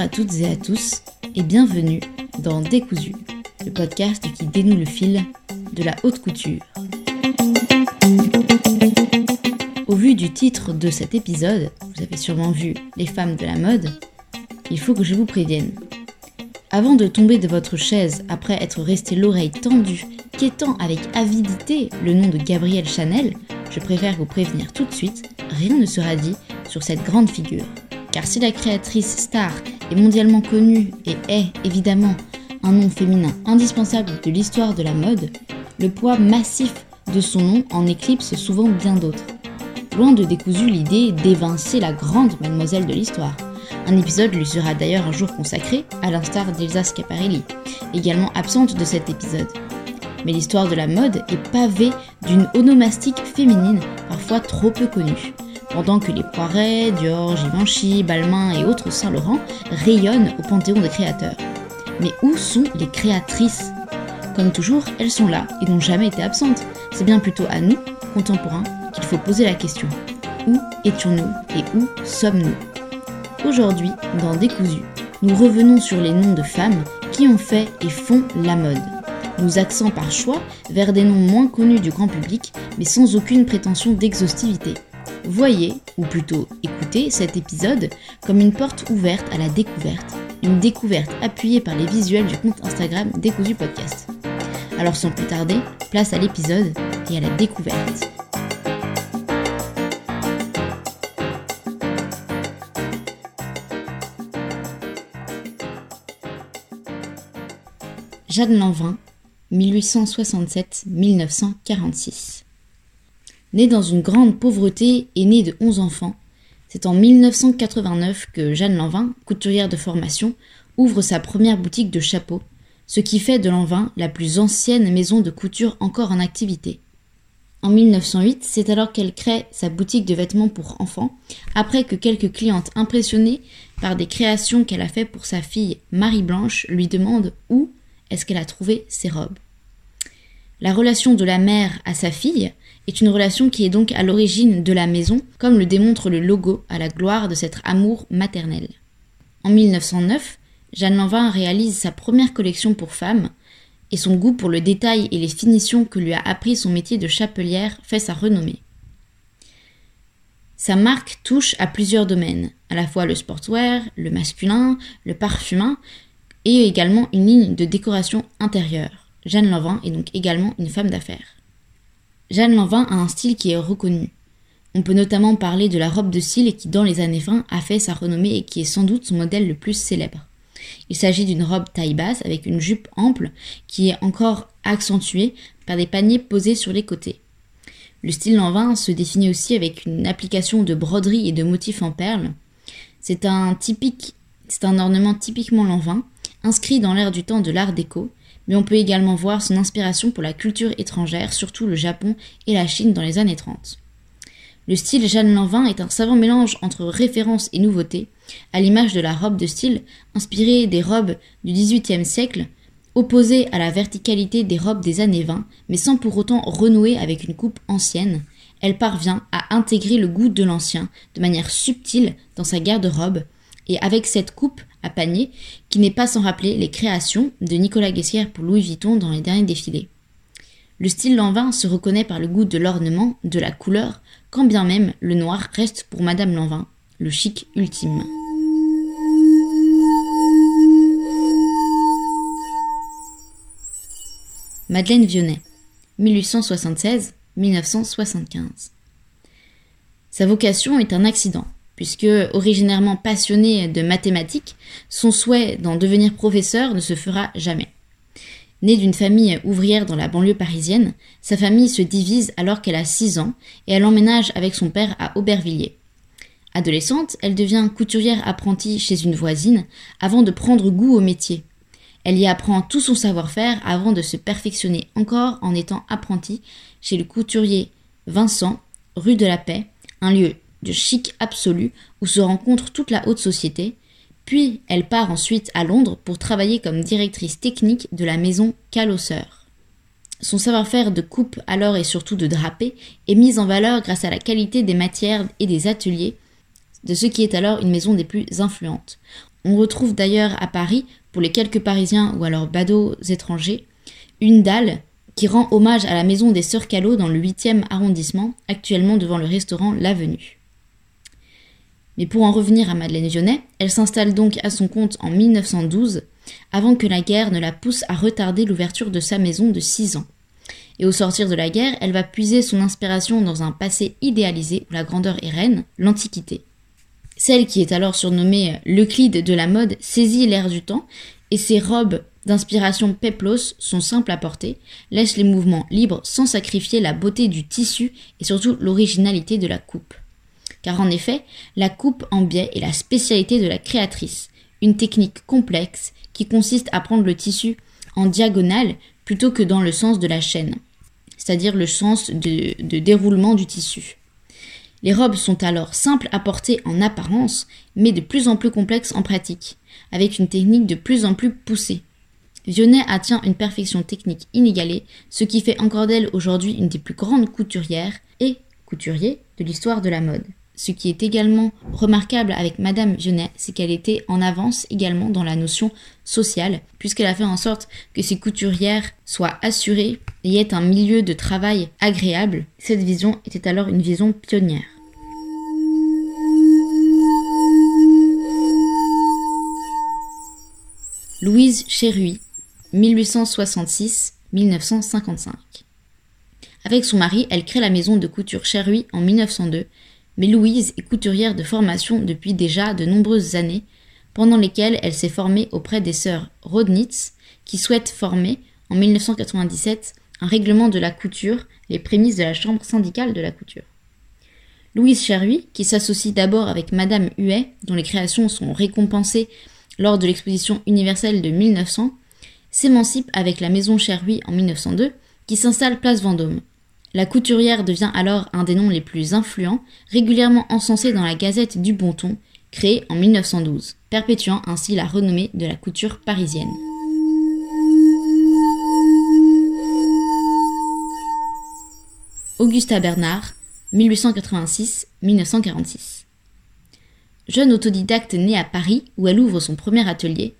à toutes et à tous et bienvenue dans Décousu, le podcast qui dénoue le fil de la haute couture. Au vu du titre de cet épisode, vous avez sûrement vu Les femmes de la mode, il faut que je vous prévienne. Avant de tomber de votre chaise après être resté l'oreille tendue, quêtant avec avidité le nom de Gabrielle Chanel, je préfère vous prévenir tout de suite, rien ne sera dit sur cette grande figure. Car si la créatrice star est mondialement connue et est évidemment un nom féminin indispensable de l'histoire de la mode, le poids massif de son nom en éclipse souvent bien d'autres. Loin de décousu l'idée d'évincer la grande mademoiselle de l'histoire. Un épisode lui sera d'ailleurs un jour consacré, à l'instar d'Elsa Schiaparelli, également absente de cet épisode. Mais l'histoire de la mode est pavée d'une onomastique féminine parfois trop peu connue pendant que les Poirets, Dior, Givenchy, Balmain et autres Saint-Laurent rayonnent au panthéon des créateurs. Mais où sont les créatrices? Comme toujours, elles sont là et n'ont jamais été absentes. C'est bien plutôt à nous, contemporains, qu'il faut poser la question. Où étions-nous et où sommes-nous? Aujourd'hui, dans Décousu, nous revenons sur les noms de femmes qui ont fait et font la mode. Nous accents par choix vers des noms moins connus du grand public, mais sans aucune prétention d'exhaustivité. Voyez, ou plutôt écoutez, cet épisode comme une porte ouverte à la découverte, une découverte appuyée par les visuels du compte Instagram Décousu Podcast. Alors sans plus tarder, place à l'épisode et à la découverte. Jeanne Lanvin, 1867-1946 Née dans une grande pauvreté et née de 11 enfants, c'est en 1989 que Jeanne Lanvin, couturière de formation, ouvre sa première boutique de chapeaux, ce qui fait de Lanvin la plus ancienne maison de couture encore en activité. En 1908, c'est alors qu'elle crée sa boutique de vêtements pour enfants, après que quelques clientes impressionnées par des créations qu'elle a faites pour sa fille Marie-Blanche lui demandent où est-ce qu'elle a trouvé ses robes. La relation de la mère à sa fille est une relation qui est donc à l'origine de la maison, comme le démontre le logo à la gloire de cet amour maternel. En 1909, Jeanne Lanvin réalise sa première collection pour femmes, et son goût pour le détail et les finitions que lui a appris son métier de chapelière fait sa renommée. Sa marque touche à plusieurs domaines, à la fois le sportswear, le masculin, le parfumin, et également une ligne de décoration intérieure. Jeanne Lanvin est donc également une femme d'affaires. Jeanne Lanvin a un style qui est reconnu. On peut notamment parler de la robe de cils qui, dans les années 20, a fait sa renommée et qui est sans doute son modèle le plus célèbre. Il s'agit d'une robe taille basse avec une jupe ample qui est encore accentuée par des paniers posés sur les côtés. Le style Lanvin se définit aussi avec une application de broderie et de motifs en perles. C'est un typique, c'est un ornement typiquement Lanvin, inscrit dans l'ère du temps de l'art déco, mais on peut également voir son inspiration pour la culture étrangère, surtout le Japon et la Chine dans les années 30. Le style Jeanne Lanvin est un savant mélange entre référence et nouveauté, à l'image de la robe de style inspirée des robes du XVIIIe siècle, opposée à la verticalité des robes des années 20, mais sans pour autant renouer avec une coupe ancienne. Elle parvient à intégrer le goût de l'ancien de manière subtile dans sa garde-robe, et avec cette coupe, à panier, qui n'est pas sans rappeler les créations de Nicolas Guessière pour Louis Vuitton dans les derniers défilés. Le style Lanvin se reconnaît par le goût de l'ornement, de la couleur, quand bien même le noir reste pour Madame Lanvin le chic ultime. Madeleine Vionnet, 1876-1975. Sa vocation est un accident puisque originairement passionné de mathématiques, son souhait d'en devenir professeur ne se fera jamais. Née d'une famille ouvrière dans la banlieue parisienne, sa famille se divise alors qu'elle a 6 ans et elle emménage avec son père à Aubervilliers. Adolescente, elle devient couturière apprentie chez une voisine avant de prendre goût au métier. Elle y apprend tout son savoir-faire avant de se perfectionner encore en étant apprentie chez le couturier Vincent, rue de la Paix, un lieu de chic absolu où se rencontre toute la haute société, puis elle part ensuite à Londres pour travailler comme directrice technique de la maison Calosseur. Son savoir-faire de coupe alors et surtout de drapé est mis en valeur grâce à la qualité des matières et des ateliers de ce qui est alors une maison des plus influentes. On retrouve d'ailleurs à Paris, pour les quelques Parisiens ou alors badauds étrangers, une dalle qui rend hommage à la maison des Sœurs Callot dans le 8e arrondissement, actuellement devant le restaurant L'Avenue. Mais pour en revenir à Madeleine Vionnet, elle s'installe donc à son compte en 1912, avant que la guerre ne la pousse à retarder l'ouverture de sa maison de 6 ans. Et au sortir de la guerre, elle va puiser son inspiration dans un passé idéalisé où la grandeur est reine, l'Antiquité. Celle qui est alors surnommée l'Euclide de la mode saisit l'air du temps et ses robes d'inspiration peplos sont simples à porter, laissent les mouvements libres sans sacrifier la beauté du tissu et surtout l'originalité de la coupe. Car en effet, la coupe en biais est la spécialité de la créatrice, une technique complexe qui consiste à prendre le tissu en diagonale plutôt que dans le sens de la chaîne, c'est-à-dire le sens de, déroulement du tissu. Les robes sont alors simples à porter en apparence, mais de plus en plus complexes en pratique, avec une technique de plus en plus poussée. Vionnet atteint une perfection technique inégalée, ce qui fait encore d'elle aujourd'hui une des plus grandes couturières et couturiers de l'histoire de la mode. Ce qui est également remarquable avec Madame Vionnet, c'est qu'elle était en avance également dans la notion sociale, puisqu'elle a fait en sorte que ses couturières soient assurées et aient un milieu de travail agréable. Cette vision était alors une vision pionnière. Louise Chéruy, 1866-1955. Avec son mari, elle crée la maison de couture Chéruy en 1902 mais Louise est couturière de formation depuis déjà de nombreuses années, pendant lesquelles elle s'est formée auprès des sœurs Rodnitz, qui souhaitent former, en 1997, un règlement de la couture, les prémices de la Chambre syndicale de la couture. Louise Cherhuy, qui s'associe d'abord avec Madame Huet, dont les créations sont récompensées lors de l'exposition universelle de 1900, s'émancipe avec la maison Cherhuy en 1902, qui s'installe place Vendôme. La couturière devient alors un des noms les plus influents, régulièrement encensé dans la Gazette du Bon Ton, créée en 1912, perpétuant ainsi la renommée de la couture parisienne. Augusta Bernard, 1886-1946. Jeune autodidacte née à Paris, où elle ouvre son premier atelier,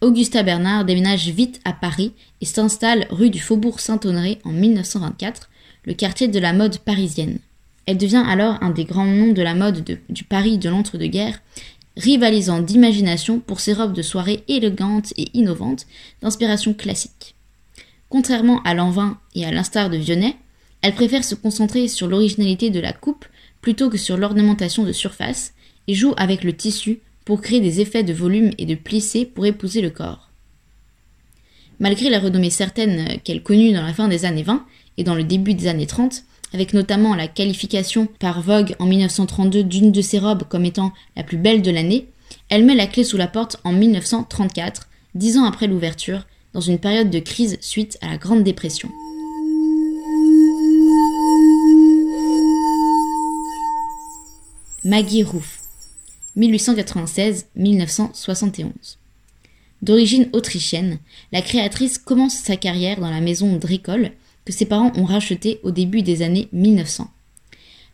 Augusta Bernard déménage vite à Paris et s'installe rue du Faubourg Saint-Honoré en 1924 le quartier de la mode parisienne. Elle devient alors un des grands noms de la mode du Paris de l'entre-deux-guerres, rivalisant d'imagination pour ses robes de soirée élégantes et innovantes, d'inspiration classique. Contrairement à Lanvin et à l'instar de Vionnet, elle préfère se concentrer sur l'originalité de la coupe plutôt que sur l'ornementation de surface et joue avec le tissu pour créer des effets de volume et de plissé pour épouser le corps. Malgré la renommée certaine qu'elle connut dans la fin des années 20, et dans le début des années 30, avec notamment la qualification par Vogue en 1932 d'une de ses robes comme étant la plus belle de l'année, elle met la clé sous la porte en 1934, dix ans après l'ouverture, dans une période de crise suite à la Grande Dépression. Maggie Roof, 1896-1971. D'origine autrichienne, la créatrice commence sa carrière dans la maison Dricol, que ses parents ont racheté au début des années 1900.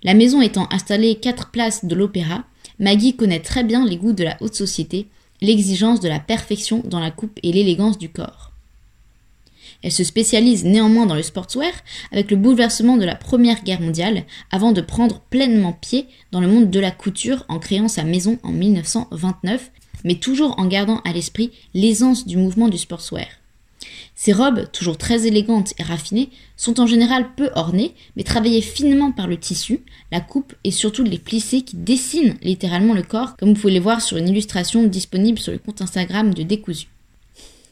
La maison étant installée quatre places de l'opéra, Maggie connaît très bien les goûts de la haute société, l'exigence de la perfection dans la coupe et l'élégance du corps. Elle se spécialise néanmoins dans le sportswear avec le bouleversement de la Première Guerre mondiale avant de prendre pleinement pied dans le monde de la couture en créant sa maison en 1929, mais toujours en gardant à l'esprit l'aisance du mouvement du sportswear. Ces robes, toujours très élégantes et raffinées, sont en général peu ornées, mais travaillées finement par le tissu, la coupe et surtout les plissés qui dessinent littéralement le corps, comme vous pouvez les voir sur une illustration disponible sur le compte Instagram de Décousu.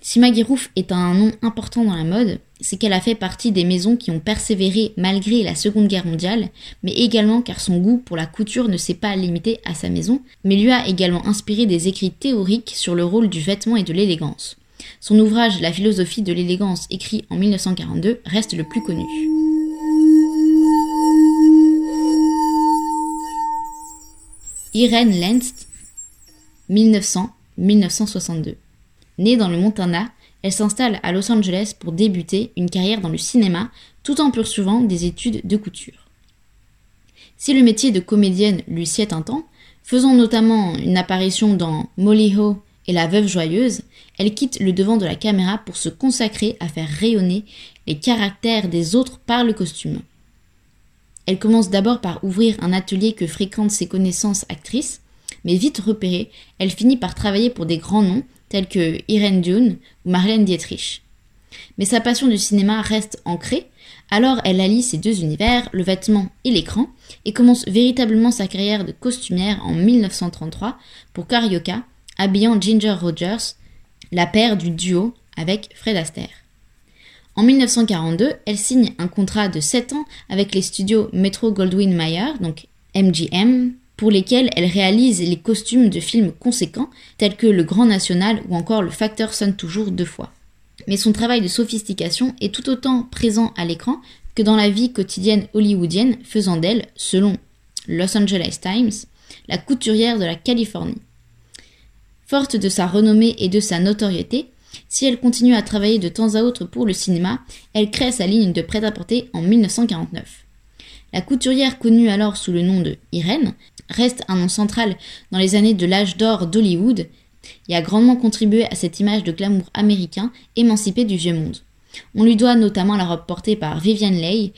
Si Maggie est un nom important dans la mode, c'est qu'elle a fait partie des maisons qui ont persévéré malgré la Seconde Guerre mondiale, mais également car son goût pour la couture ne s'est pas limité à sa maison, mais lui a également inspiré des écrits théoriques sur le rôle du vêtement et de l'élégance. Son ouvrage La philosophie de l'élégance, écrit en 1942, reste le plus connu. Irene Lenz, 1900-1962. Née dans le Montana, elle s'installe à Los Angeles pour débuter une carrière dans le cinéma tout en poursuivant des études de couture. Si le métier de comédienne lui sied un temps, faisant notamment une apparition dans Molly Ho et la veuve joyeuse, elle quitte le devant de la caméra pour se consacrer à faire rayonner les caractères des autres par le costume. Elle commence d'abord par ouvrir un atelier que fréquentent ses connaissances actrices, mais vite repérée, elle finit par travailler pour des grands noms tels que Irene Dune ou Marlène Dietrich. Mais sa passion du cinéma reste ancrée, alors elle allie ces deux univers, le vêtement et l'écran, et commence véritablement sa carrière de costumière en 1933 pour Carioca, habillant Ginger Rogers, la paire du duo avec Fred Astaire. En 1942, elle signe un contrat de 7 ans avec les studios Metro Goldwyn Mayer, donc MGM, pour lesquels elle réalise les costumes de films conséquents tels que Le Grand National ou encore Le Facteur sonne toujours deux fois. Mais son travail de sophistication est tout autant présent à l'écran que dans la vie quotidienne hollywoodienne, faisant d'elle, selon Los Angeles Times, la couturière de la Californie. Forte de sa renommée et de sa notoriété, si elle continue à travailler de temps à autre pour le cinéma, elle crée sa ligne de prêt-à-porter en 1949. La couturière connue alors sous le nom de Irène reste un nom central dans les années de l'âge d'or d'Hollywood et a grandement contribué à cette image de glamour américain émancipé du vieux monde. On lui doit notamment la robe portée par Vivian Leigh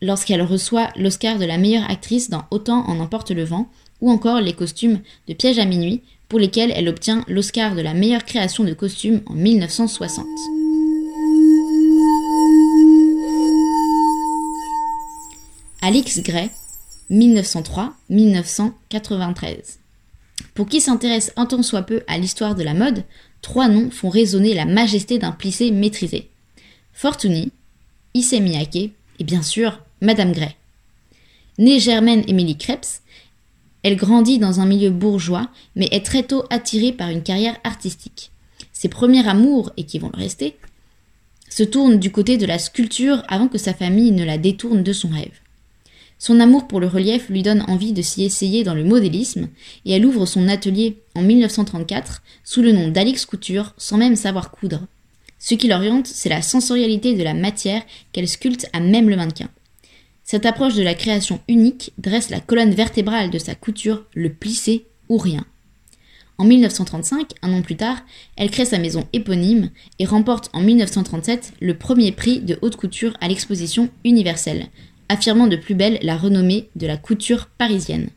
lorsqu'elle reçoit l'Oscar de la meilleure actrice dans Autant en emporte le vent, ou encore les costumes de Piège à minuit pour lesquels elle obtient l'Oscar de la meilleure création de costume en 1960. Alix Gray, 1903-1993. Pour qui s'intéresse un tant soit peu à l'histoire de la mode, trois noms font résonner la majesté d'un plissé maîtrisé. Fortuny, Issey Miyake et bien sûr Madame Gray. Née Germaine Émilie Krebs, elle grandit dans un milieu bourgeois, mais est très tôt attirée par une carrière artistique. Ses premiers amours, et qui vont le rester, se tournent du côté de la sculpture avant que sa famille ne la détourne de son rêve. Son amour pour le relief lui donne envie de s'y essayer dans le modélisme, et elle ouvre son atelier en 1934 sous le nom d'Alix Couture sans même savoir coudre. Ce qui l'oriente, c'est la sensorialité de la matière qu'elle sculpte à même le mannequin. Cette approche de la création unique dresse la colonne vertébrale de sa couture, le plissé ou rien. En 1935, un an plus tard, elle crée sa maison éponyme et remporte en 1937 le premier prix de haute couture à l'exposition universelle, affirmant de plus belle la renommée de la couture parisienne.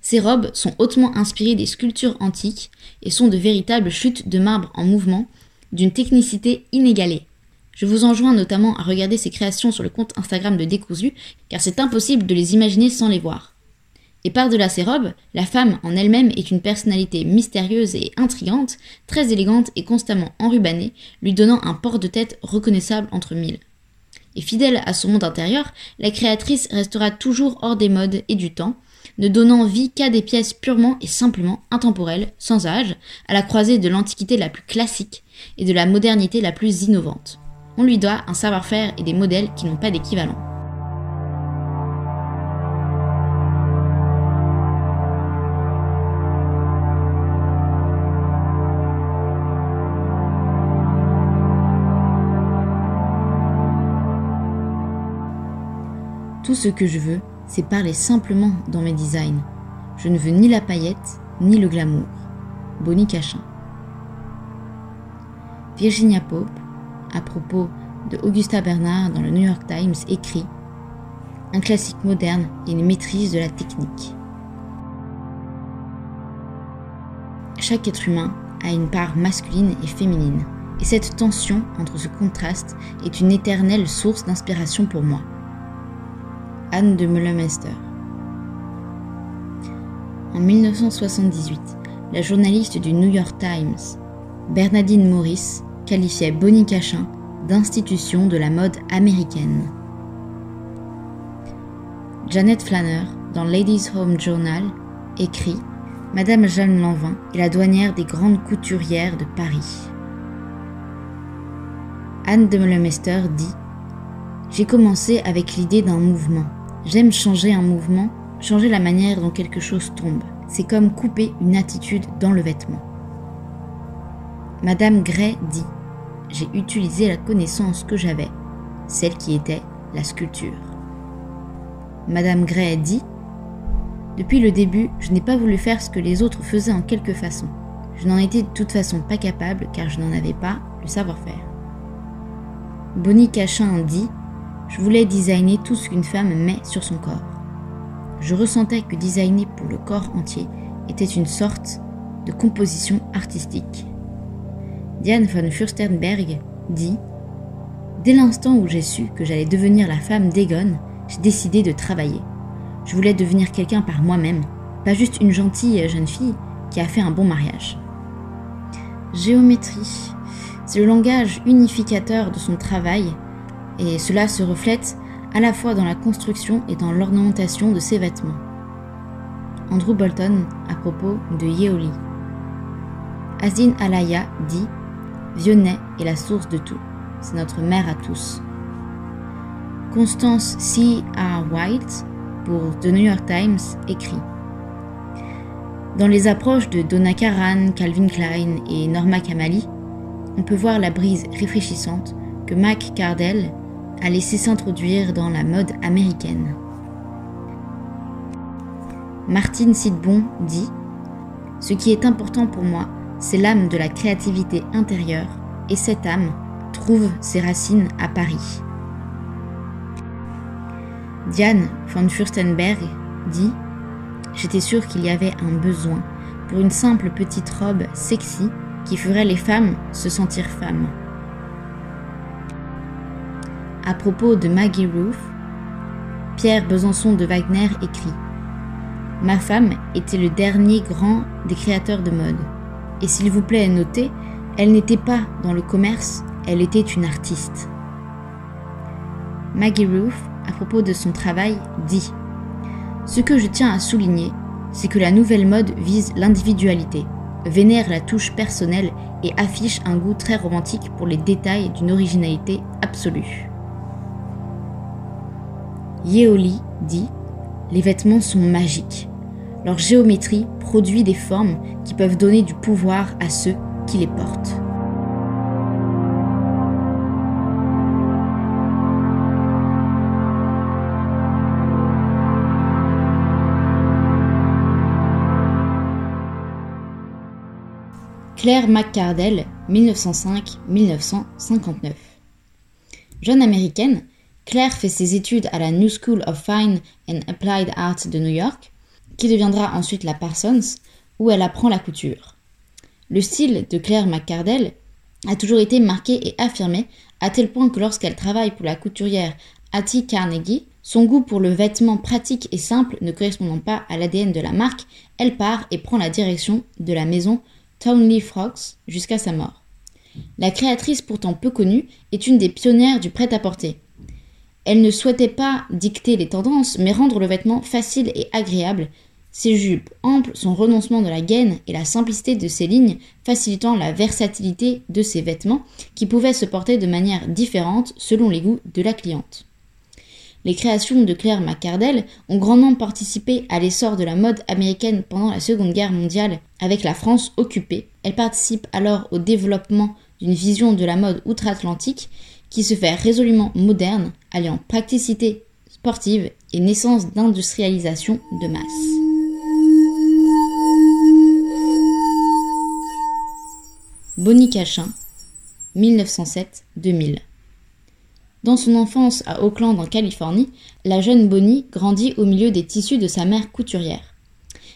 Ses robes sont hautement inspirées des sculptures antiques et sont de véritables chutes de marbre en mouvement, d'une technicité inégalée. Je vous enjoins notamment à regarder ces créations sur le compte Instagram de Décousu, car c'est impossible de les imaginer sans les voir. Et par-delà ces robes, la femme en elle-même est une personnalité mystérieuse et intrigante, très élégante et constamment enrubannée, lui donnant un port de tête reconnaissable entre mille. Et fidèle à son monde intérieur, la créatrice restera toujours hors des modes et du temps, ne donnant vie qu'à des pièces purement et simplement intemporelles, sans âge, à la croisée de l'antiquité la plus classique et de la modernité la plus innovante on lui doit un savoir-faire et des modèles qui n'ont pas d'équivalent. Tout ce que je veux, c'est parler simplement dans mes designs. Je ne veux ni la paillette, ni le glamour. Bonnie Cachin. Virginia Pope, à propos de Augusta Bernard dans le New York Times écrit Un classique moderne et une maîtrise de la technique. Chaque être humain a une part masculine et féminine, et cette tension entre ce contraste est une éternelle source d'inspiration pour moi. Anne de Meulemester. En 1978, la journaliste du New York Times, Bernadine Morris, qualifiait Bonnie Cachin d'institution de la mode américaine. Janet Flanner, dans Ladies Home Journal, écrit Madame Jeanne Lanvin est la douanière des grandes couturières de Paris. Anne de Meulemester dit J'ai commencé avec l'idée d'un mouvement. J'aime changer un mouvement, changer la manière dont quelque chose tombe. C'est comme couper une attitude dans le vêtement. Madame Gray dit j'ai utilisé la connaissance que j'avais, celle qui était la sculpture. Madame Gray dit Depuis le début, je n'ai pas voulu faire ce que les autres faisaient en quelque façon. Je n'en étais de toute façon pas capable car je n'en avais pas le savoir-faire. Bonnie Cachin dit Je voulais designer tout ce qu'une femme met sur son corps. Je ressentais que designer pour le corps entier était une sorte de composition artistique. Diane von Furstenberg dit Dès l'instant où j'ai su que j'allais devenir la femme d'Egon, j'ai décidé de travailler. Je voulais devenir quelqu'un par moi-même, pas juste une gentille jeune fille qui a fait un bon mariage. Géométrie, c'est le langage unificateur de son travail, et cela se reflète à la fois dans la construction et dans l'ornementation de ses vêtements. Andrew Bolton à propos de Yeoli. Azin Alaya dit Vionnet est la source de tout c'est notre mère à tous. Constance C. R. White, pour The New York Times, écrit Dans les approches de Donna Karan, Calvin Klein et Norma Kamali, on peut voir la brise réfléchissante que Mac Cardell a laissé s'introduire dans la mode américaine. Martine Sidbon dit Ce qui est important pour moi, c'est l'âme de la créativité intérieure, et cette âme, trouve ses racines à Paris. Diane von Furstenberg dit J'étais sûre qu'il y avait un besoin pour une simple petite robe sexy qui ferait les femmes se sentir femmes. À propos de Maggie Roof, Pierre Besançon de Wagner écrit Ma femme était le dernier grand des créateurs de mode. Et s'il vous plaît, notez, elle n'était pas dans le commerce, elle était une artiste. Maggie Ruth, à propos de son travail, dit Ce que je tiens à souligner, c'est que la nouvelle mode vise l'individualité, vénère la touche personnelle et affiche un goût très romantique pour les détails d'une originalité absolue. Yeoli dit Les vêtements sont magiques. Leur géométrie produit des formes qui peuvent donner du pouvoir à ceux qui les portent. Claire McCardell, 1905-1959. Jeune américaine, Claire fait ses études à la New School of Fine and Applied Art de New York, qui deviendra ensuite la Parsons, où elle apprend la couture. Le style de Claire McCardell a toujours été marqué et affirmé, à tel point que lorsqu'elle travaille pour la couturière Hattie Carnegie, son goût pour le vêtement pratique et simple ne correspondant pas à l'ADN de la marque, elle part et prend la direction de la maison Townley Frogs jusqu'à sa mort. La créatrice pourtant peu connue est une des pionnières du prêt-à-porter. Elle ne souhaitait pas dicter les tendances, mais rendre le vêtement facile et agréable, ses jupes amples, son renoncement de la gaine et la simplicité de ses lignes facilitant la versatilité de ses vêtements qui pouvaient se porter de manière différente selon les goûts de la cliente. Les créations de Claire McCardell ont grandement participé à l'essor de la mode américaine pendant la Seconde Guerre mondiale avec la France occupée. Elle participe alors au développement d'une vision de la mode outre-Atlantique qui se fait résolument moderne, alliant praticité sportive et naissance d'industrialisation de masse. Bonnie Cachin, 1907-2000 dans son enfance à Oakland en Californie, la jeune Bonnie grandit au milieu des tissus de sa mère couturière.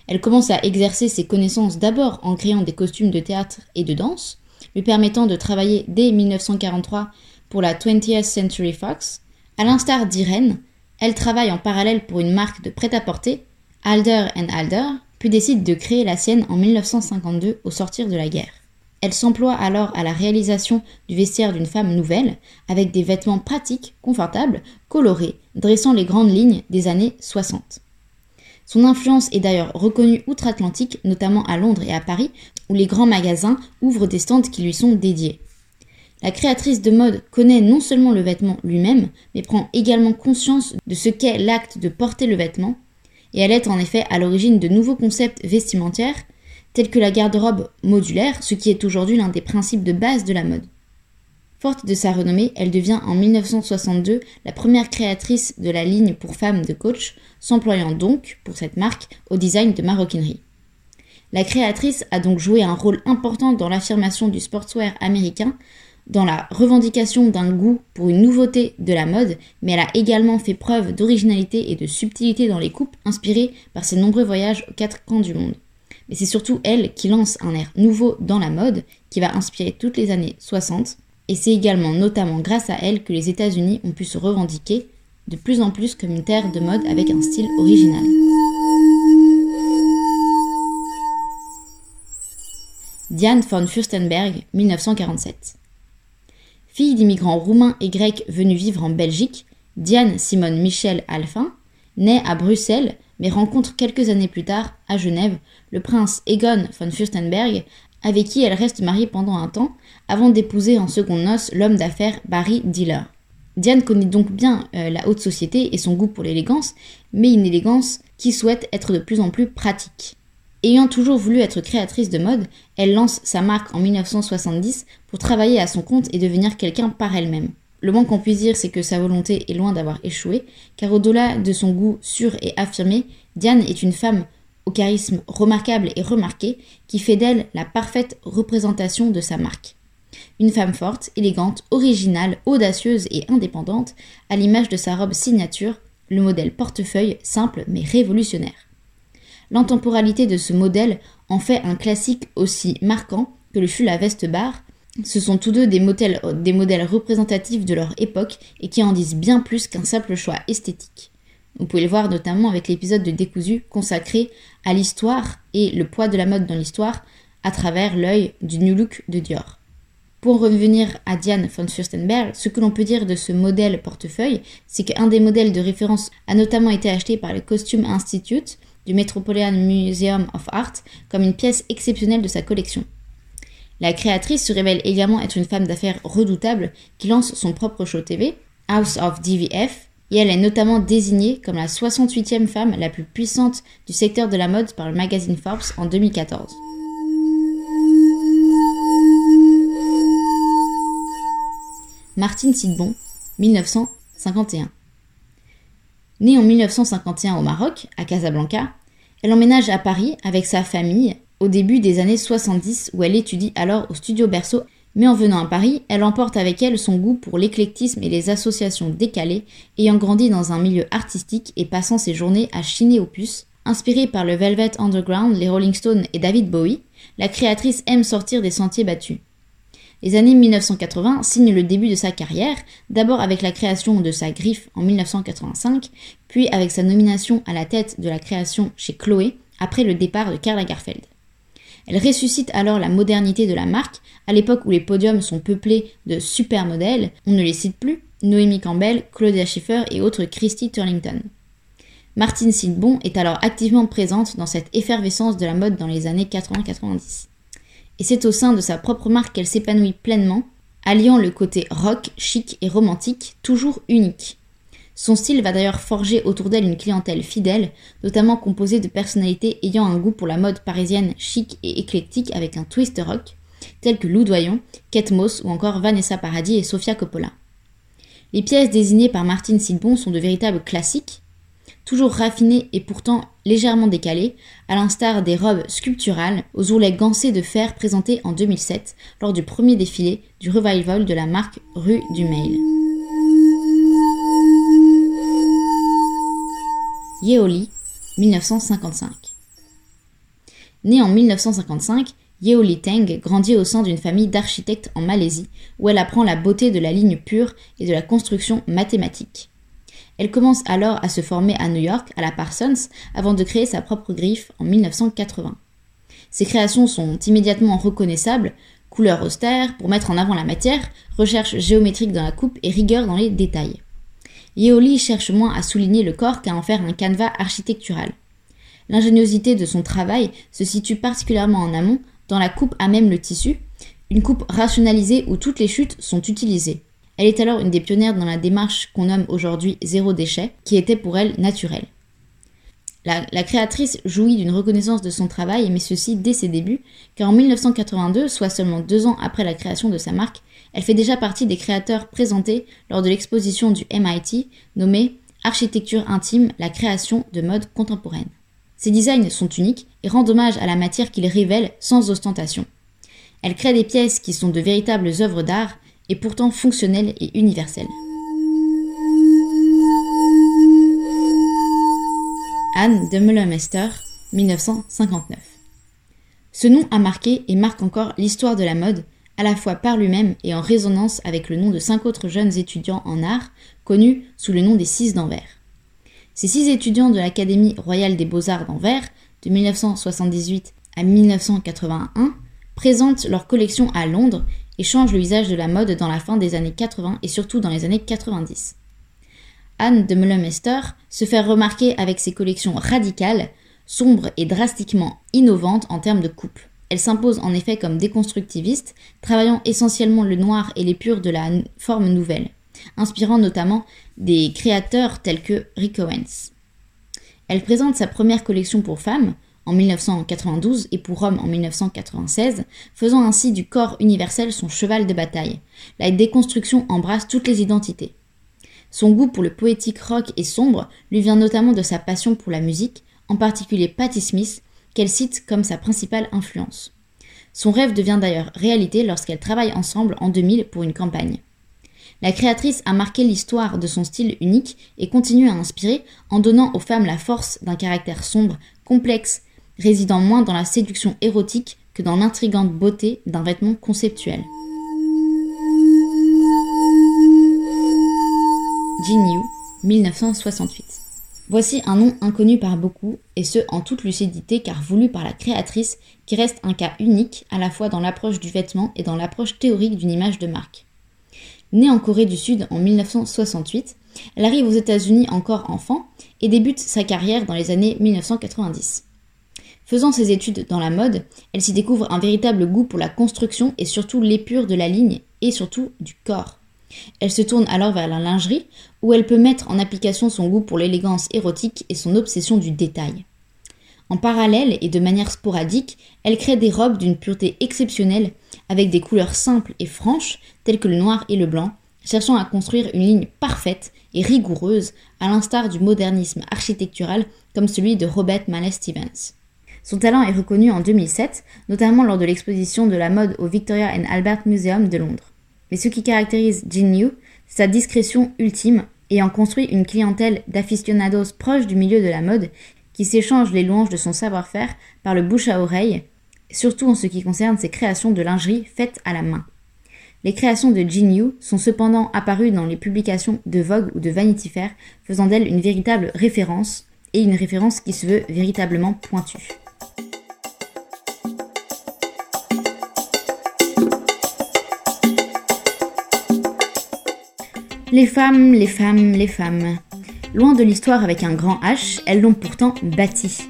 Elle commence à exercer ses connaissances d'abord en créant des costumes de théâtre et de danse, lui permettant de travailler dès 1943 pour la 20th Century Fox. À l'instar d'Irene, elle travaille en parallèle pour une marque de prêt-à-porter, Alder Alder, puis décide de créer la sienne en 1952 au sortir de la guerre. Elle s'emploie alors à la réalisation du vestiaire d'une femme nouvelle, avec des vêtements pratiques, confortables, colorés, dressant les grandes lignes des années 60. Son influence est d'ailleurs reconnue outre-Atlantique, notamment à Londres et à Paris, où les grands magasins ouvrent des stands qui lui sont dédiés. La créatrice de mode connaît non seulement le vêtement lui-même, mais prend également conscience de ce qu'est l'acte de porter le vêtement, et elle est en effet à l'origine de nouveaux concepts vestimentaires telle que la garde-robe modulaire, ce qui est aujourd'hui l'un des principes de base de la mode. Forte de sa renommée, elle devient en 1962 la première créatrice de la ligne pour femmes de coach, s'employant donc, pour cette marque, au design de maroquinerie. La créatrice a donc joué un rôle important dans l'affirmation du sportswear américain, dans la revendication d'un goût pour une nouveauté de la mode, mais elle a également fait preuve d'originalité et de subtilité dans les coupes, inspirées par ses nombreux voyages aux quatre coins du monde. Mais c'est surtout elle qui lance un air nouveau dans la mode, qui va inspirer toutes les années 60, et c'est également notamment grâce à elle que les États-Unis ont pu se revendiquer de plus en plus comme une terre de mode avec un style original. Diane von Furstenberg, 1947. Fille d'immigrants roumains et grecs venus vivre en Belgique, Diane Simone Michel Alphin naît à Bruxelles mais rencontre quelques années plus tard, à Genève, le prince Egon von Furstenberg, avec qui elle reste mariée pendant un temps, avant d'épouser en seconde noces l'homme d'affaires Barry Diller. Diane connaît donc bien euh, la haute société et son goût pour l'élégance, mais une élégance qui souhaite être de plus en plus pratique. Ayant toujours voulu être créatrice de mode, elle lance sa marque en 1970 pour travailler à son compte et devenir quelqu'un par elle-même. Le moins qu'on puisse dire, c'est que sa volonté est loin d'avoir échoué, car au-delà de son goût sûr et affirmé, Diane est une femme au charisme remarquable et remarqué qui fait d'elle la parfaite représentation de sa marque. Une femme forte, élégante, originale, audacieuse et indépendante, à l'image de sa robe signature, le modèle portefeuille simple mais révolutionnaire. L'intemporalité de ce modèle en fait un classique aussi marquant que le fut la veste barre. Ce sont tous deux des modèles, représentatifs de leur époque et qui en disent bien plus qu'un simple choix esthétique. Vous pouvez le voir notamment avec l'épisode de Décousu consacré à l'histoire et le poids de la mode dans l'histoire à travers l'œil du New Look de Dior. Pour revenir à Diane von Furstenberg, ce que l'on peut dire de ce modèle portefeuille, c'est qu'un des modèles de référence a notamment été acheté par le Costume Institute, du Metropolitan Museum of Art comme une pièce exceptionnelle de sa collection. La créatrice se révèle également être une femme d'affaires redoutable qui lance son propre show TV, House of DVF, et elle est notamment désignée comme la 68e femme la plus puissante du secteur de la mode par le magazine Forbes en 2014. Martine Sidbon, 1951. Née en 1951 au Maroc, à Casablanca, elle emménage à Paris avec sa famille au début des années 70 où elle étudie alors au Studio Berceau. Mais en venant à Paris, elle emporte avec elle son goût pour l'éclectisme et les associations décalées, ayant grandi dans un milieu artistique et passant ses journées à chiner aux puces. Inspirée par le Velvet Underground, les Rolling Stones et David Bowie, la créatrice aime sortir des sentiers battus. Les années 1980 signent le début de sa carrière, d'abord avec la création de sa griffe en 1985, puis avec sa nomination à la tête de la création chez Chloé après le départ de Karl Lagerfeld. Elle ressuscite alors la modernité de la marque, à l'époque où les podiums sont peuplés de supermodèles, on ne les cite plus, Noémie Campbell, Claudia Schiffer et autres Christy Turlington. Martine Sidbon est alors activement présente dans cette effervescence de la mode dans les années 80-90 et c'est au sein de sa propre marque qu'elle s'épanouit pleinement, alliant le côté rock, chic et romantique, toujours unique. Son style va d'ailleurs forger autour d'elle une clientèle fidèle, notamment composée de personnalités ayant un goût pour la mode parisienne chic et éclectique avec un twist rock, tels que Lou Doyon, Kate Moss ou encore Vanessa Paradis et Sofia Coppola. Les pièces désignées par Martine Sidbon sont de véritables classiques, toujours raffinées et pourtant légèrement décalées, à l'instar des robes sculpturales aux ourlets gancés de fer présentées en 2007 lors du premier défilé du revival de la marque Rue du Mail. Yeoli, 1955. Née en 1955, Yeoli Teng grandit au sein d'une famille d'architectes en Malaisie, où elle apprend la beauté de la ligne pure et de la construction mathématique. Elle commence alors à se former à New York, à la Parsons, avant de créer sa propre griffe en 1980. Ses créations sont immédiatement reconnaissables, couleurs austères pour mettre en avant la matière, recherche géométrique dans la coupe et rigueur dans les détails. Yeoli cherche moins à souligner le corps qu'à en faire un canevas architectural. L'ingéniosité de son travail se situe particulièrement en amont, dans la coupe à même le tissu, une coupe rationalisée où toutes les chutes sont utilisées. Elle est alors une des pionnières dans la démarche qu'on nomme aujourd'hui zéro déchet, qui était pour elle naturelle. La, créatrice jouit d'une reconnaissance de son travail, mais ceci dès ses débuts, car en 1982, soit seulement deux ans après la création de sa marque, elle fait déjà partie des créateurs présentés lors de l'exposition du MIT nommée Architecture intime, la création de mode contemporaine. Ses designs sont uniques et rendent hommage à la matière qu'ils révèlent sans ostentation. Elle crée des pièces qui sont de véritables œuvres d'art et pourtant fonctionnelles et universelles. Anne de Meulemester, 1959. Ce nom a marqué et marque encore l'histoire de la mode, à la fois par lui-même et en résonance avec le nom de cinq autres jeunes étudiants en art, connus sous le nom des Six d'Anvers. Ces six étudiants de l'Académie royale des beaux-arts d'Anvers, de 1978 à 1981, présentent leur collection à Londres et changent le visage de la mode dans la fin des années 80 et surtout dans les années 90. Anne de Meulemester se fait remarquer avec ses collections radicales, sombres et drastiquement innovantes en termes de coupe. Elle s'impose en effet comme déconstructiviste, travaillant essentiellement le noir et les de la forme nouvelle, inspirant notamment des créateurs tels que Rick Owens. Elle présente sa première collection pour femmes, en 1992 et pour hommes en 1996, faisant ainsi du corps universel son cheval de bataille. La déconstruction embrasse toutes les identités. Son goût pour le poétique rock et sombre lui vient notamment de sa passion pour la musique, en particulier Patti Smith, qu'elle cite comme sa principale influence. Son rêve devient d'ailleurs réalité lorsqu'elles travaillent ensemble en 2000 pour une campagne. La créatrice a marqué l'histoire de son style unique et continue à inspirer en donnant aux femmes la force d'un caractère sombre, complexe résidant moins dans la séduction érotique que dans l'intrigante beauté d'un vêtement conceptuel. Jean Yu, 1968. Voici un nom inconnu par beaucoup, et ce en toute lucidité car voulu par la créatrice, qui reste un cas unique à la fois dans l'approche du vêtement et dans l'approche théorique d'une image de marque. Née en Corée du Sud en 1968, elle arrive aux États-Unis encore enfant et débute sa carrière dans les années 1990. Faisant ses études dans la mode, elle s'y découvre un véritable goût pour la construction et surtout l'épure de la ligne et surtout du corps. Elle se tourne alors vers la lingerie, où elle peut mettre en application son goût pour l'élégance érotique et son obsession du détail. En parallèle et de manière sporadique, elle crée des robes d'une pureté exceptionnelle, avec des couleurs simples et franches, telles que le noir et le blanc, cherchant à construire une ligne parfaite et rigoureuse, à l'instar du modernisme architectural comme celui de Robert Mallet Stevens. Son talent est reconnu en 2007, notamment lors de l'exposition de la mode au Victoria and Albert Museum de Londres. Mais ce qui caractérise Jin Yu, sa discrétion ultime, ayant construit une clientèle d'aficionados proches du milieu de la mode qui s'échangent les louanges de son savoir-faire par le bouche à oreille, surtout en ce qui concerne ses créations de lingerie faites à la main. Les créations de Jin Yu sont cependant apparues dans les publications de Vogue ou de Vanity Fair, faisant d'elle une véritable référence, et une référence qui se veut véritablement pointue. Les femmes, les femmes, les femmes. Loin de l'histoire avec un grand H, elles l'ont pourtant bâti.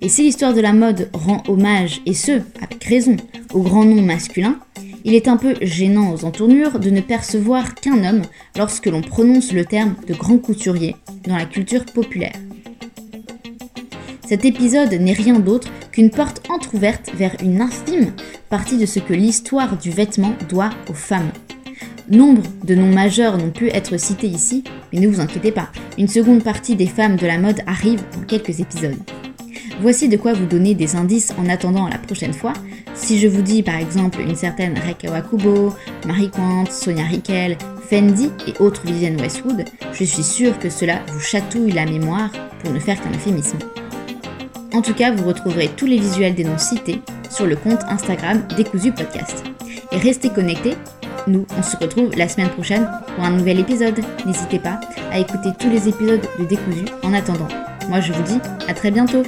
Et si l'histoire de la mode rend hommage, et ce, avec raison, au grand nom masculin, il est un peu gênant aux entournures de ne percevoir qu'un homme lorsque l'on prononce le terme de grand couturier dans la culture populaire. Cet épisode n'est rien d'autre qu'une porte entr'ouverte vers une infime partie de ce que l'histoire du vêtement doit aux femmes. Nombre de noms majeurs n'ont pu être cités ici, mais ne vous inquiétez pas, une seconde partie des femmes de la mode arrive dans quelques épisodes. Voici de quoi vous donner des indices en attendant la prochaine fois. Si je vous dis par exemple une certaine Reka Wakubo, Marie Quant, Sonia Rickel, Fendi et autres Vivienne Westwood, je suis sûre que cela vous chatouille la mémoire pour ne faire qu'un euphémisme. En tout cas, vous retrouverez tous les visuels des noms cités sur le compte Instagram Décousu Podcast. Et restez connectés nous, on se retrouve la semaine prochaine pour un nouvel épisode. N'hésitez pas à écouter tous les épisodes de Décousu en attendant. Moi, je vous dis à très bientôt.